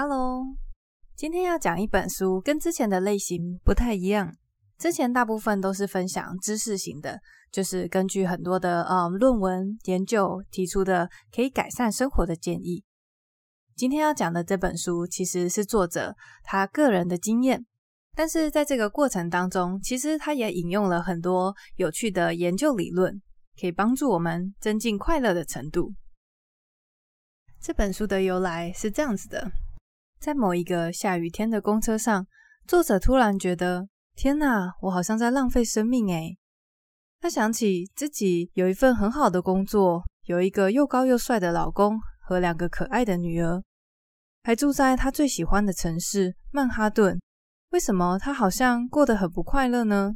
Hello，今天要讲一本书，跟之前的类型不太一样。之前大部分都是分享知识型的，就是根据很多的呃论文研究提出的可以改善生活的建议。今天要讲的这本书其实是作者他个人的经验，但是在这个过程当中，其实他也引用了很多有趣的研究理论，可以帮助我们增进快乐的程度。这本书的由来是这样子的。在某一个下雨天的公车上，作者突然觉得，天哪，我好像在浪费生命诶。他想起自己有一份很好的工作，有一个又高又帅的老公和两个可爱的女儿，还住在他最喜欢的城市曼哈顿。为什么他好像过得很不快乐呢？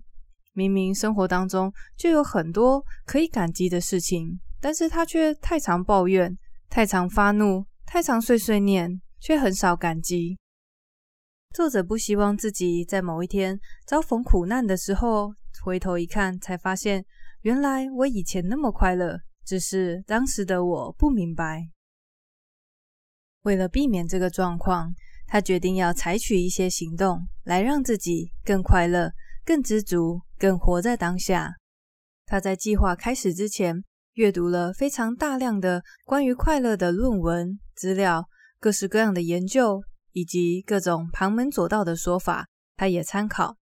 明明生活当中就有很多可以感激的事情，但是他却太常抱怨，太常发怒，太常碎碎念。却很少感激。作者不希望自己在某一天遭逢苦难的时候，回头一看，才发现原来我以前那么快乐，只是当时的我不明白。为了避免这个状况，他决定要采取一些行动，来让自己更快乐、更知足、更活在当下。他在计划开始之前，阅读了非常大量的关于快乐的论文资料。各式各样的研究以及各种旁门左道的说法，他也参考。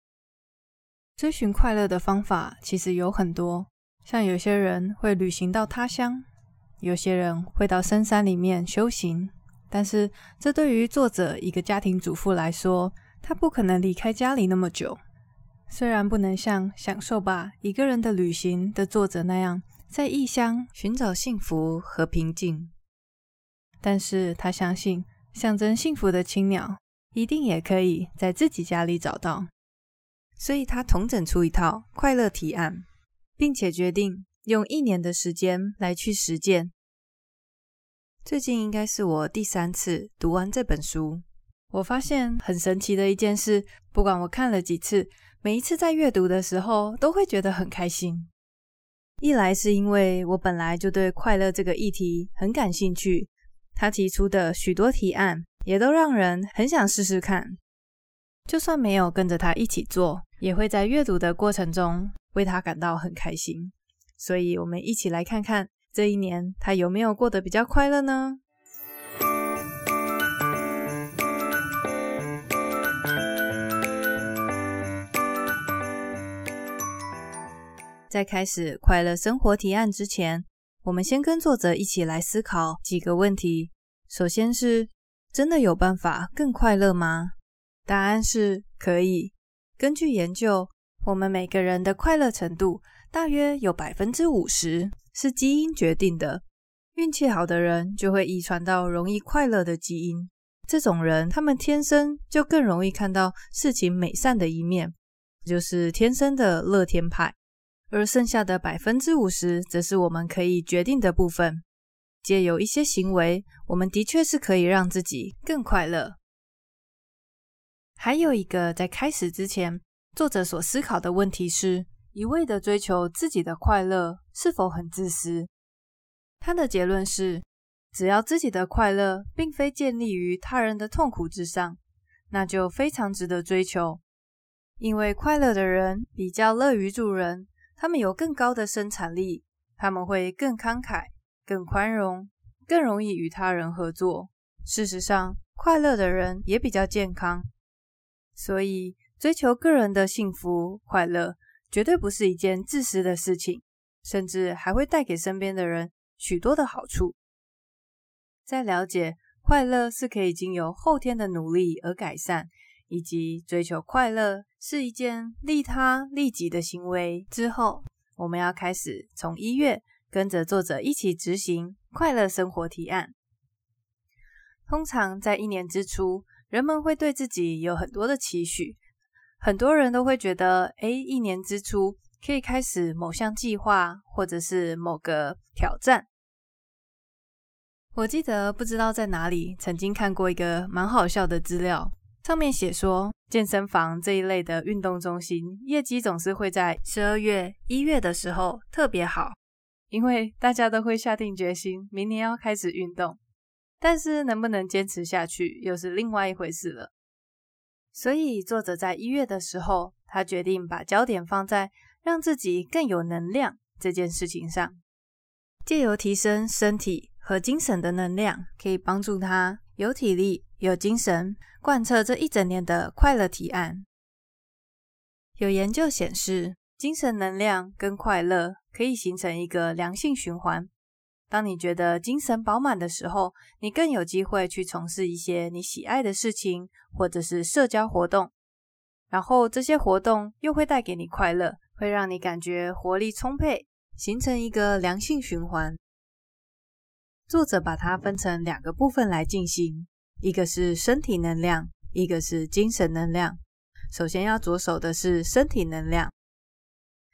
追寻快乐的方法其实有很多，像有些人会旅行到他乡，有些人会到深山里面修行。但是，这对于作者一个家庭主妇来说，他不可能离开家里那么久。虽然不能像《享受吧，一个人的旅行》的作者那样，在异乡寻找幸福和平静。但是他相信，象征幸福的青鸟一定也可以在自己家里找到，所以他统整出一套快乐提案，并且决定用一年的时间来去实践。最近应该是我第三次读完这本书，我发现很神奇的一件事，不管我看了几次，每一次在阅读的时候都会觉得很开心。一来是因为我本来就对快乐这个议题很感兴趣。他提出的许多提案也都让人很想试试看，就算没有跟着他一起做，也会在阅读的过程中为他感到很开心。所以，我们一起来看看这一年他有没有过得比较快乐呢？在开始快乐生活提案之前，我们先跟作者一起来思考几个问题。首先是，真的有办法更快乐吗？答案是可以。根据研究，我们每个人的快乐程度大约有百分之五十是基因决定的。运气好的人就会遗传到容易快乐的基因，这种人他们天生就更容易看到事情美善的一面，就是天生的乐天派。而剩下的百分之五十，则是我们可以决定的部分。借由一些行为，我们的确是可以让自己更快乐。还有一个，在开始之前，作者所思考的问题是：一味的追求自己的快乐，是否很自私？他的结论是：只要自己的快乐并非建立于他人的痛苦之上，那就非常值得追求。因为快乐的人比较乐于助人。他们有更高的生产力，他们会更慷慨、更宽容、更容易与他人合作。事实上，快乐的人也比较健康。所以，追求个人的幸福快乐，绝对不是一件自私的事情，甚至还会带给身边的人许多的好处。在了解快乐是可以经由后天的努力而改善。以及追求快乐是一件利他利己的行为之后，我们要开始从一月跟着作者一起执行快乐生活提案。通常在一年之初，人们会对自己有很多的期许，很多人都会觉得，诶，一年之初可以开始某项计划或者是某个挑战。我记得不知道在哪里曾经看过一个蛮好笑的资料。上面写说，健身房这一类的运动中心业绩总是会在十二月、一月的时候特别好，因为大家都会下定决心明年要开始运动。但是能不能坚持下去又是另外一回事了。所以作者在一月的时候，他决定把焦点放在让自己更有能量这件事情上，借由提升身体和精神的能量，可以帮助他有体力、有精神，贯彻这一整年的快乐提案。有研究显示，精神能量跟快乐可以形成一个良性循环。当你觉得精神饱满的时候，你更有机会去从事一些你喜爱的事情，或者是社交活动。然后这些活动又会带给你快乐，会让你感觉活力充沛，形成一个良性循环。作者把它分成两个部分来进行，一个是身体能量，一个是精神能量。首先要着手的是身体能量。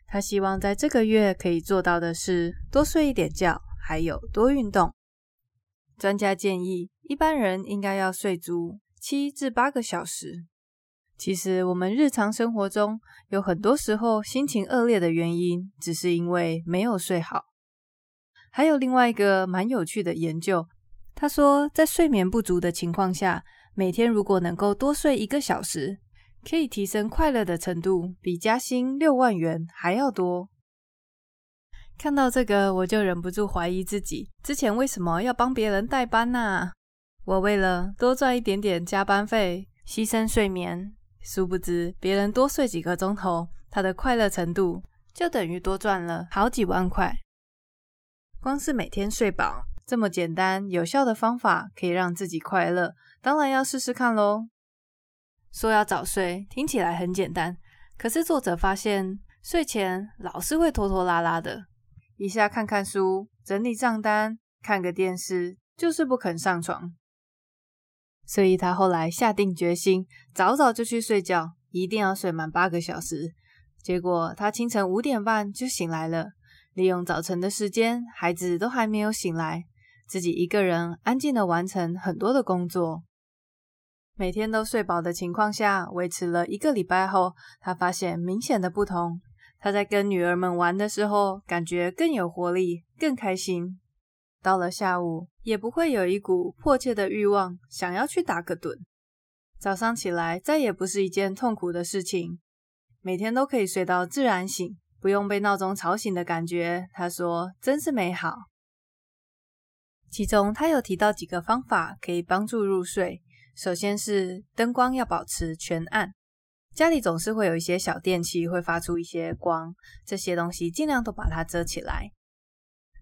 他希望在这个月可以做到的是多睡一点觉。还有多运动。专家建议，一般人应该要睡足七至八个小时。其实，我们日常生活中有很多时候心情恶劣的原因，只是因为没有睡好。还有另外一个蛮有趣的研究，他说，在睡眠不足的情况下，每天如果能够多睡一个小时，可以提升快乐的程度，比加薪六万元还要多。看到这个，我就忍不住怀疑自己之前为什么要帮别人代班呢？我为了多赚一点点加班费，牺牲睡眠，殊不知别人多睡几个钟头，他的快乐程度就等于多赚了好几万块。光是每天睡饱，这么简单有效的方法可以让自己快乐，当然要试试看喽。说要早睡，听起来很简单，可是作者发现睡前老是会拖拖拉拉的。一下看看书，整理账单，看个电视，就是不肯上床。所以他后来下定决心，早早就去睡觉，一定要睡满八个小时。结果他清晨五点半就醒来了，利用早晨的时间，孩子都还没有醒来，自己一个人安静的完成很多的工作。每天都睡饱的情况下，维持了一个礼拜后，他发现明显的不同。他在跟女儿们玩的时候，感觉更有活力，更开心。到了下午，也不会有一股迫切的欲望，想要去打个盹。早上起来，再也不是一件痛苦的事情。每天都可以睡到自然醒，不用被闹钟吵醒的感觉，他说真是美好。其中，他有提到几个方法可以帮助入睡。首先是灯光要保持全暗。家里总是会有一些小电器会发出一些光，这些东西尽量都把它遮起来。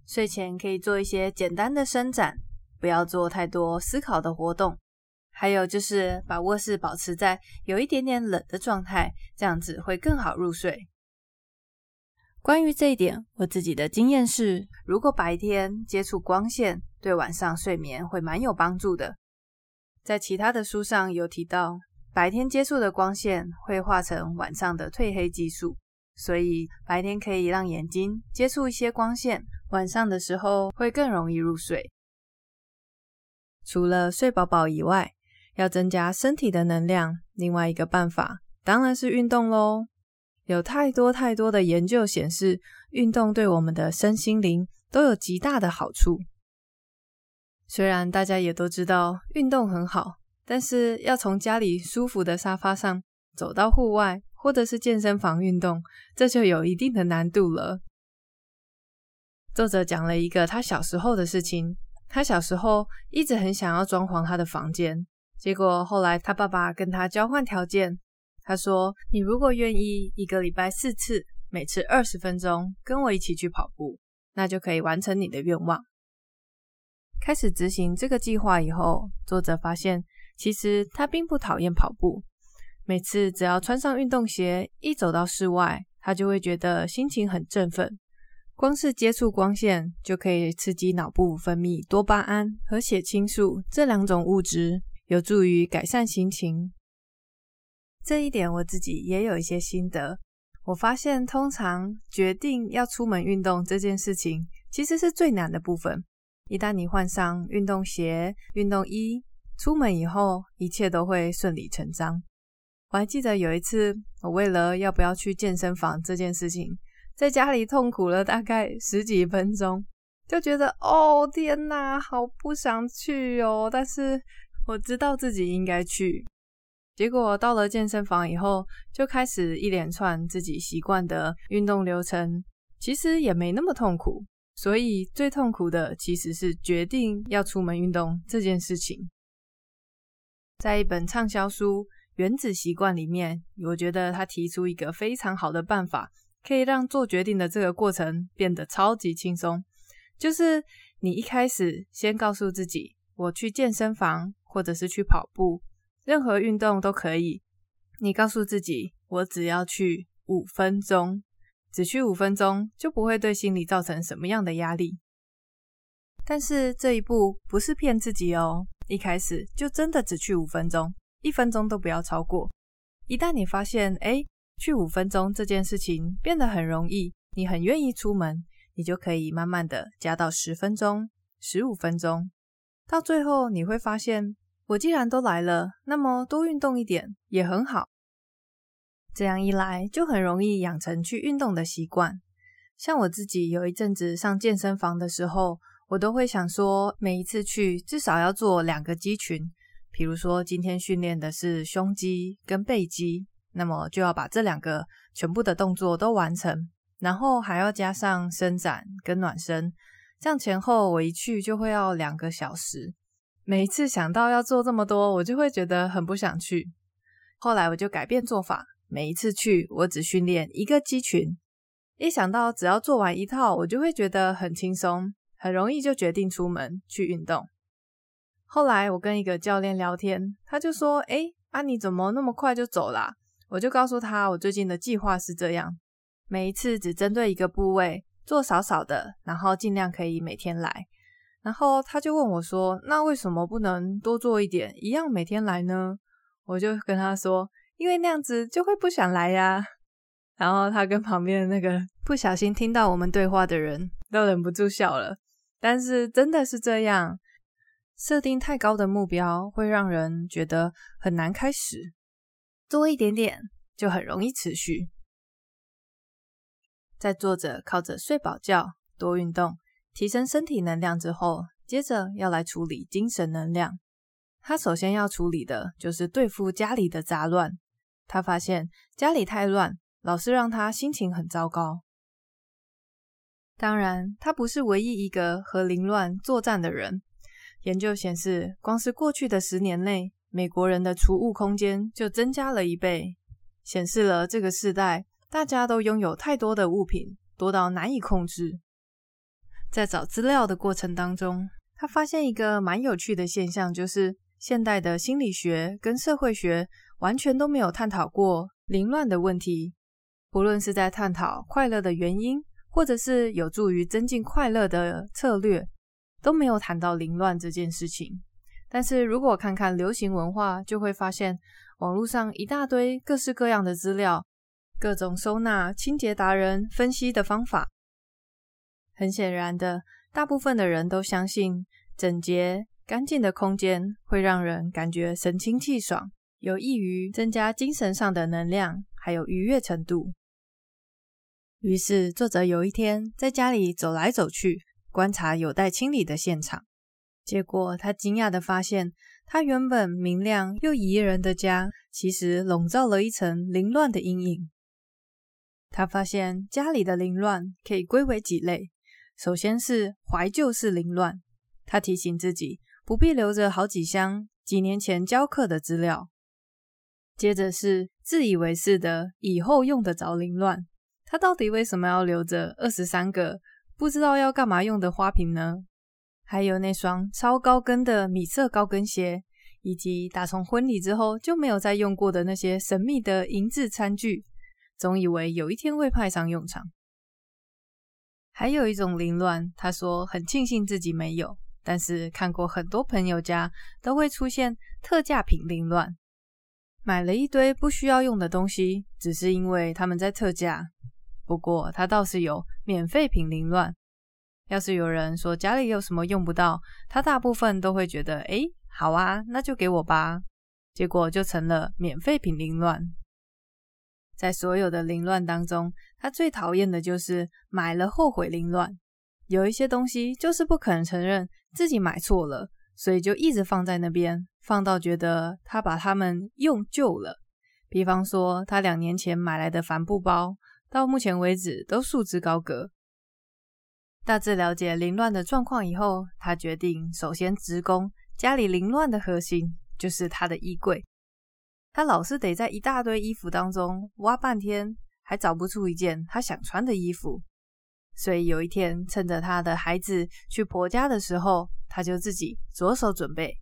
睡前可以做一些简单的伸展，不要做太多思考的活动。还有就是把卧室保持在有一点点冷的状态，这样子会更好入睡。关于这一点，我自己的经验是，如果白天接触光线，对晚上睡眠会蛮有帮助的。在其他的书上有提到。白天接触的光线会化成晚上的褪黑激素，所以白天可以让眼睛接触一些光线，晚上的时候会更容易入睡。除了睡饱饱以外，要增加身体的能量，另外一个办法当然是运动喽。有太多太多的研究显示，运动对我们的身心灵都有极大的好处。虽然大家也都知道运动很好。但是要从家里舒服的沙发上走到户外，或者是健身房运动，这就有一定的难度了。作者讲了一个他小时候的事情，他小时候一直很想要装潢他的房间，结果后来他爸爸跟他交换条件，他说：“你如果愿意一个礼拜四次，每次二十分钟，跟我一起去跑步，那就可以完成你的愿望。”开始执行这个计划以后，作者发现。其实他并不讨厌跑步，每次只要穿上运动鞋，一走到室外，他就会觉得心情很振奋。光是接触光线就可以刺激脑部分泌多巴胺和血清素这两种物质，有助于改善心情。这一点我自己也有一些心得。我发现，通常决定要出门运动这件事情，其实是最难的部分。一旦你换上运动鞋、运动衣，出门以后，一切都会顺理成章。我还记得有一次，我为了要不要去健身房这件事情，在家里痛苦了大概十几分钟，就觉得哦天哪，好不想去哦。但是我知道自己应该去。结果到了健身房以后，就开始一连串自己习惯的运动流程，其实也没那么痛苦。所以最痛苦的其实是决定要出门运动这件事情。在一本畅销书《原子习惯》里面，我觉得他提出一个非常好的办法，可以让做决定的这个过程变得超级轻松。就是你一开始先告诉自己，我去健身房，或者是去跑步，任何运动都可以。你告诉自己，我只要去五分钟，只去五分钟，就不会对心理造成什么样的压力。但是这一步不是骗自己哦，一开始就真的只去五分钟，一分钟都不要超过。一旦你发现，诶，去五分钟这件事情变得很容易，你很愿意出门。你就可以慢慢的加到十分钟、十五分钟，到最后你会发现，我既然都来了，那么多运动一点也很好。这样一来，就很容易养成去运动的习惯。像我自己有一阵子上健身房的时候，我都会想说，每一次去至少要做两个肌群，比如说今天训练的是胸肌跟背肌，那么就要把这两个全部的动作都完成。然后还要加上伸展跟暖身，这样前后我一去就会要两个小时。每一次想到要做这么多，我就会觉得很不想去。后来我就改变做法，每一次去我只训练一个肌群。一想到只要做完一套，我就会觉得很轻松，很容易就决定出门去运动。后来我跟一个教练聊天，他就说：“诶，啊你怎么那么快就走啦？”我就告诉他，我最近的计划是这样。每一次只针对一个部位做少少的，然后尽量可以每天来。然后他就问我说：“那为什么不能多做一点，一样每天来呢？”我就跟他说：“因为那样子就会不想来呀。”然后他跟旁边那个不小心听到我们对话的人都忍不住笑了。但是真的是这样，设定太高的目标会让人觉得很难开始，多一点点就很容易持续。在坐着靠着睡饱觉、多运动、提升身体能量之后，接着要来处理精神能量。他首先要处理的就是对付家里的杂乱。他发现家里太乱，老是让他心情很糟糕。当然，他不是唯一一个和凌乱作战的人。研究显示，光是过去的十年内，美国人的储物空间就增加了一倍，显示了这个世代。大家都拥有太多的物品，多到难以控制。在找资料的过程当中，他发现一个蛮有趣的现象，就是现代的心理学跟社会学完全都没有探讨过凌乱的问题。不论是在探讨快乐的原因，或者是有助于增进快乐的策略，都没有谈到凌乱这件事情。但是如果看看流行文化，就会发现网络上一大堆各式各样的资料。各种收纳清洁达人分析的方法，很显然的，大部分的人都相信整洁干净的空间会让人感觉神清气爽，有益于增加精神上的能量，还有愉悦程度。于是，作者有一天在家里走来走去，观察有待清理的现场，结果他惊讶地发现，他原本明亮又宜人的家，其实笼罩了一层凌乱的阴影。他发现家里的凌乱可以归为几类。首先是怀旧式凌乱，他提醒自己不必留着好几箱几年前教课的资料。接着是自以为是的以后用得着凌乱，他到底为什么要留着二十三个不知道要干嘛用的花瓶呢？还有那双超高跟的米色高跟鞋，以及打从婚礼之后就没有再用过的那些神秘的银质餐具。总以为有一天会派上用场。还有一种凌乱，他说很庆幸自己没有，但是看过很多朋友家都会出现特价品凌乱，买了一堆不需要用的东西，只是因为他们在特价。不过他倒是有免费品凌乱，要是有人说家里有什么用不到，他大部分都会觉得，哎，好啊，那就给我吧。结果就成了免费品凌乱。在所有的凌乱当中，他最讨厌的就是买了后悔凌乱。有一些东西就是不肯承认自己买错了，所以就一直放在那边，放到觉得他把他们用旧了。比方说，他两年前买来的帆布包，到目前为止都束之高阁。大致了解凌乱的状况以后，他决定首先直攻家里凌乱的核心，就是他的衣柜。他老是得在一大堆衣服当中挖半天，还找不出一件他想穿的衣服。所以有一天，趁着他的孩子去婆家的时候，他就自己着手准备。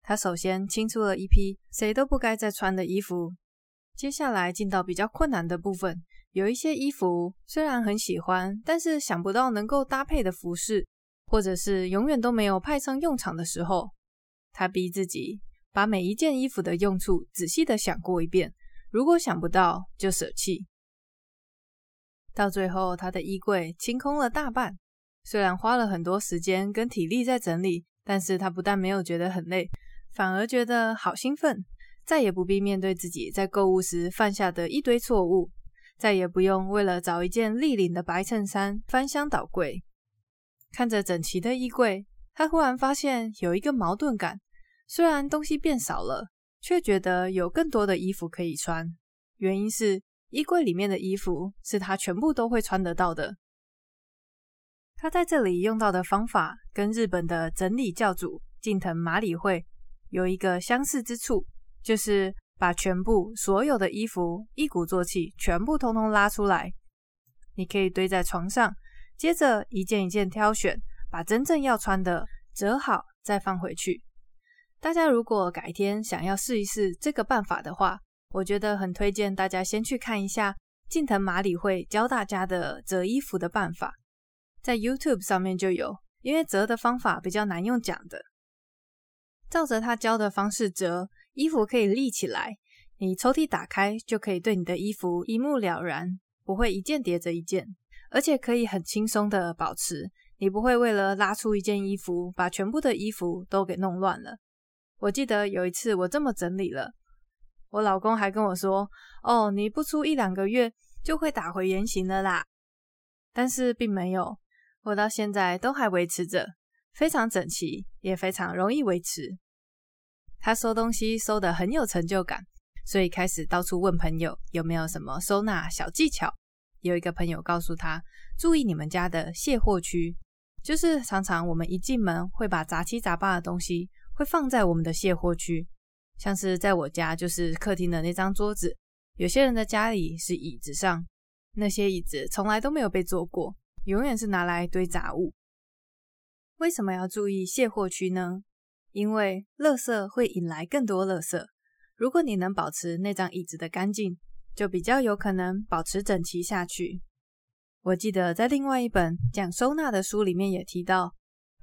他首先清出了一批谁都不该再穿的衣服，接下来进到比较困难的部分。有一些衣服虽然很喜欢，但是想不到能够搭配的服饰，或者是永远都没有派上用场的时候，他逼自己把每一件衣服的用处仔细的想过一遍。如果想不到，就舍弃。到最后，他的衣柜清空了大半。虽然花了很多时间跟体力在整理，但是他不但没有觉得很累，反而觉得好兴奋，再也不必面对自己在购物时犯下的一堆错误。再也不用为了找一件立领的白衬衫翻箱倒柜。看着整齐的衣柜，他忽然发现有一个矛盾感：虽然东西变少了，却觉得有更多的衣服可以穿。原因是衣柜里面的衣服是他全部都会穿得到的。他在这里用到的方法跟日本的整理教主近藤麻里惠有一个相似之处，就是。把全部所有的衣服一鼓作气，全部通通拉出来。你可以堆在床上，接着一件一件挑选，把真正要穿的折好再放回去。大家如果改天想要试一试这个办法的话，我觉得很推荐大家先去看一下近藤麻里会教大家的折衣服的办法，在 YouTube 上面就有，因为折的方法比较难用讲的，照着他教的方式折。衣服可以立起来，你抽屉打开就可以对你的衣服一目了然，不会一件叠着一件，而且可以很轻松的保持。你不会为了拉出一件衣服，把全部的衣服都给弄乱了。我记得有一次我这么整理了，我老公还跟我说：“哦，你不出一两个月就会打回原形了啦。”但是并没有，我到现在都还维持着，非常整齐，也非常容易维持。他收东西收得很有成就感，所以开始到处问朋友有没有什么收纳小技巧。有一个朋友告诉他，注意你们家的卸货区，就是常常我们一进门会把杂七杂八的东西会放在我们的卸货区，像是在我家就是客厅的那张桌子，有些人的家里是椅子上，那些椅子从来都没有被坐过，永远是拿来堆杂物。为什么要注意卸货区呢？因为垃圾会引来更多垃圾。如果你能保持那张椅子的干净，就比较有可能保持整齐下去。我记得在另外一本讲收纳的书里面也提到，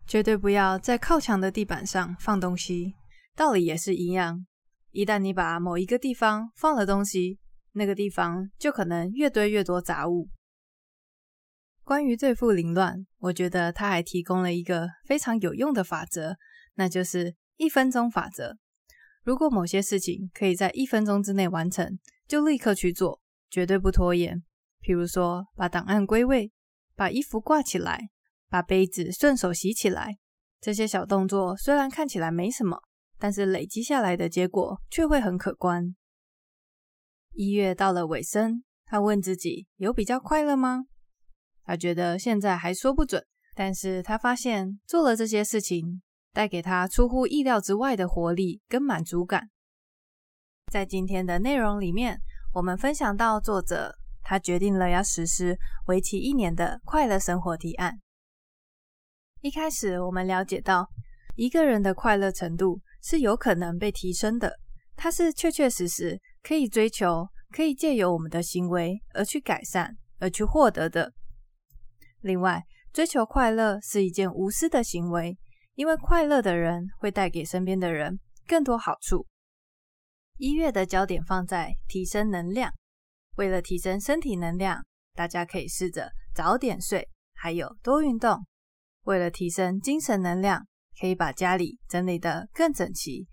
绝对不要在靠墙的地板上放东西。道理也是一样，一旦你把某一个地方放了东西，那个地方就可能越堆越多杂物。关于对付凌乱，我觉得他还提供了一个非常有用的法则。那就是一分钟法则。如果某些事情可以在一分钟之内完成，就立刻去做，绝对不拖延。譬如说，把档案归位，把衣服挂起来，把杯子顺手洗起来。这些小动作虽然看起来没什么，但是累积下来的结果却会很可观。一月到了尾声，他问自己：有比较快乐吗？他觉得现在还说不准，但是他发现做了这些事情。带给他出乎意料之外的活力跟满足感。在今天的内容里面，我们分享到作者他决定了要实施为期一年的快乐生活提案。一开始我们了解到，一个人的快乐程度是有可能被提升的，它是确确实实可以追求，可以借由我们的行为而去改善，而去获得的。另外，追求快乐是一件无私的行为。因为快乐的人会带给身边的人更多好处。一月的焦点放在提升能量，为了提升身体能量，大家可以试着早点睡，还有多运动。为了提升精神能量，可以把家里整理得更整齐。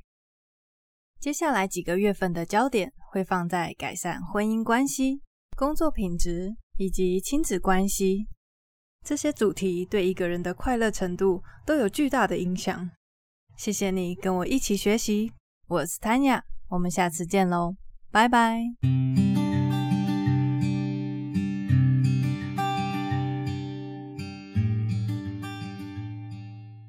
接下来几个月份的焦点会放在改善婚姻关系、工作品质以及亲子关系。这些主题对一个人的快乐程度都有巨大的影响。谢谢你跟我一起学习，我是 Tanya，我们下次见喽，拜拜。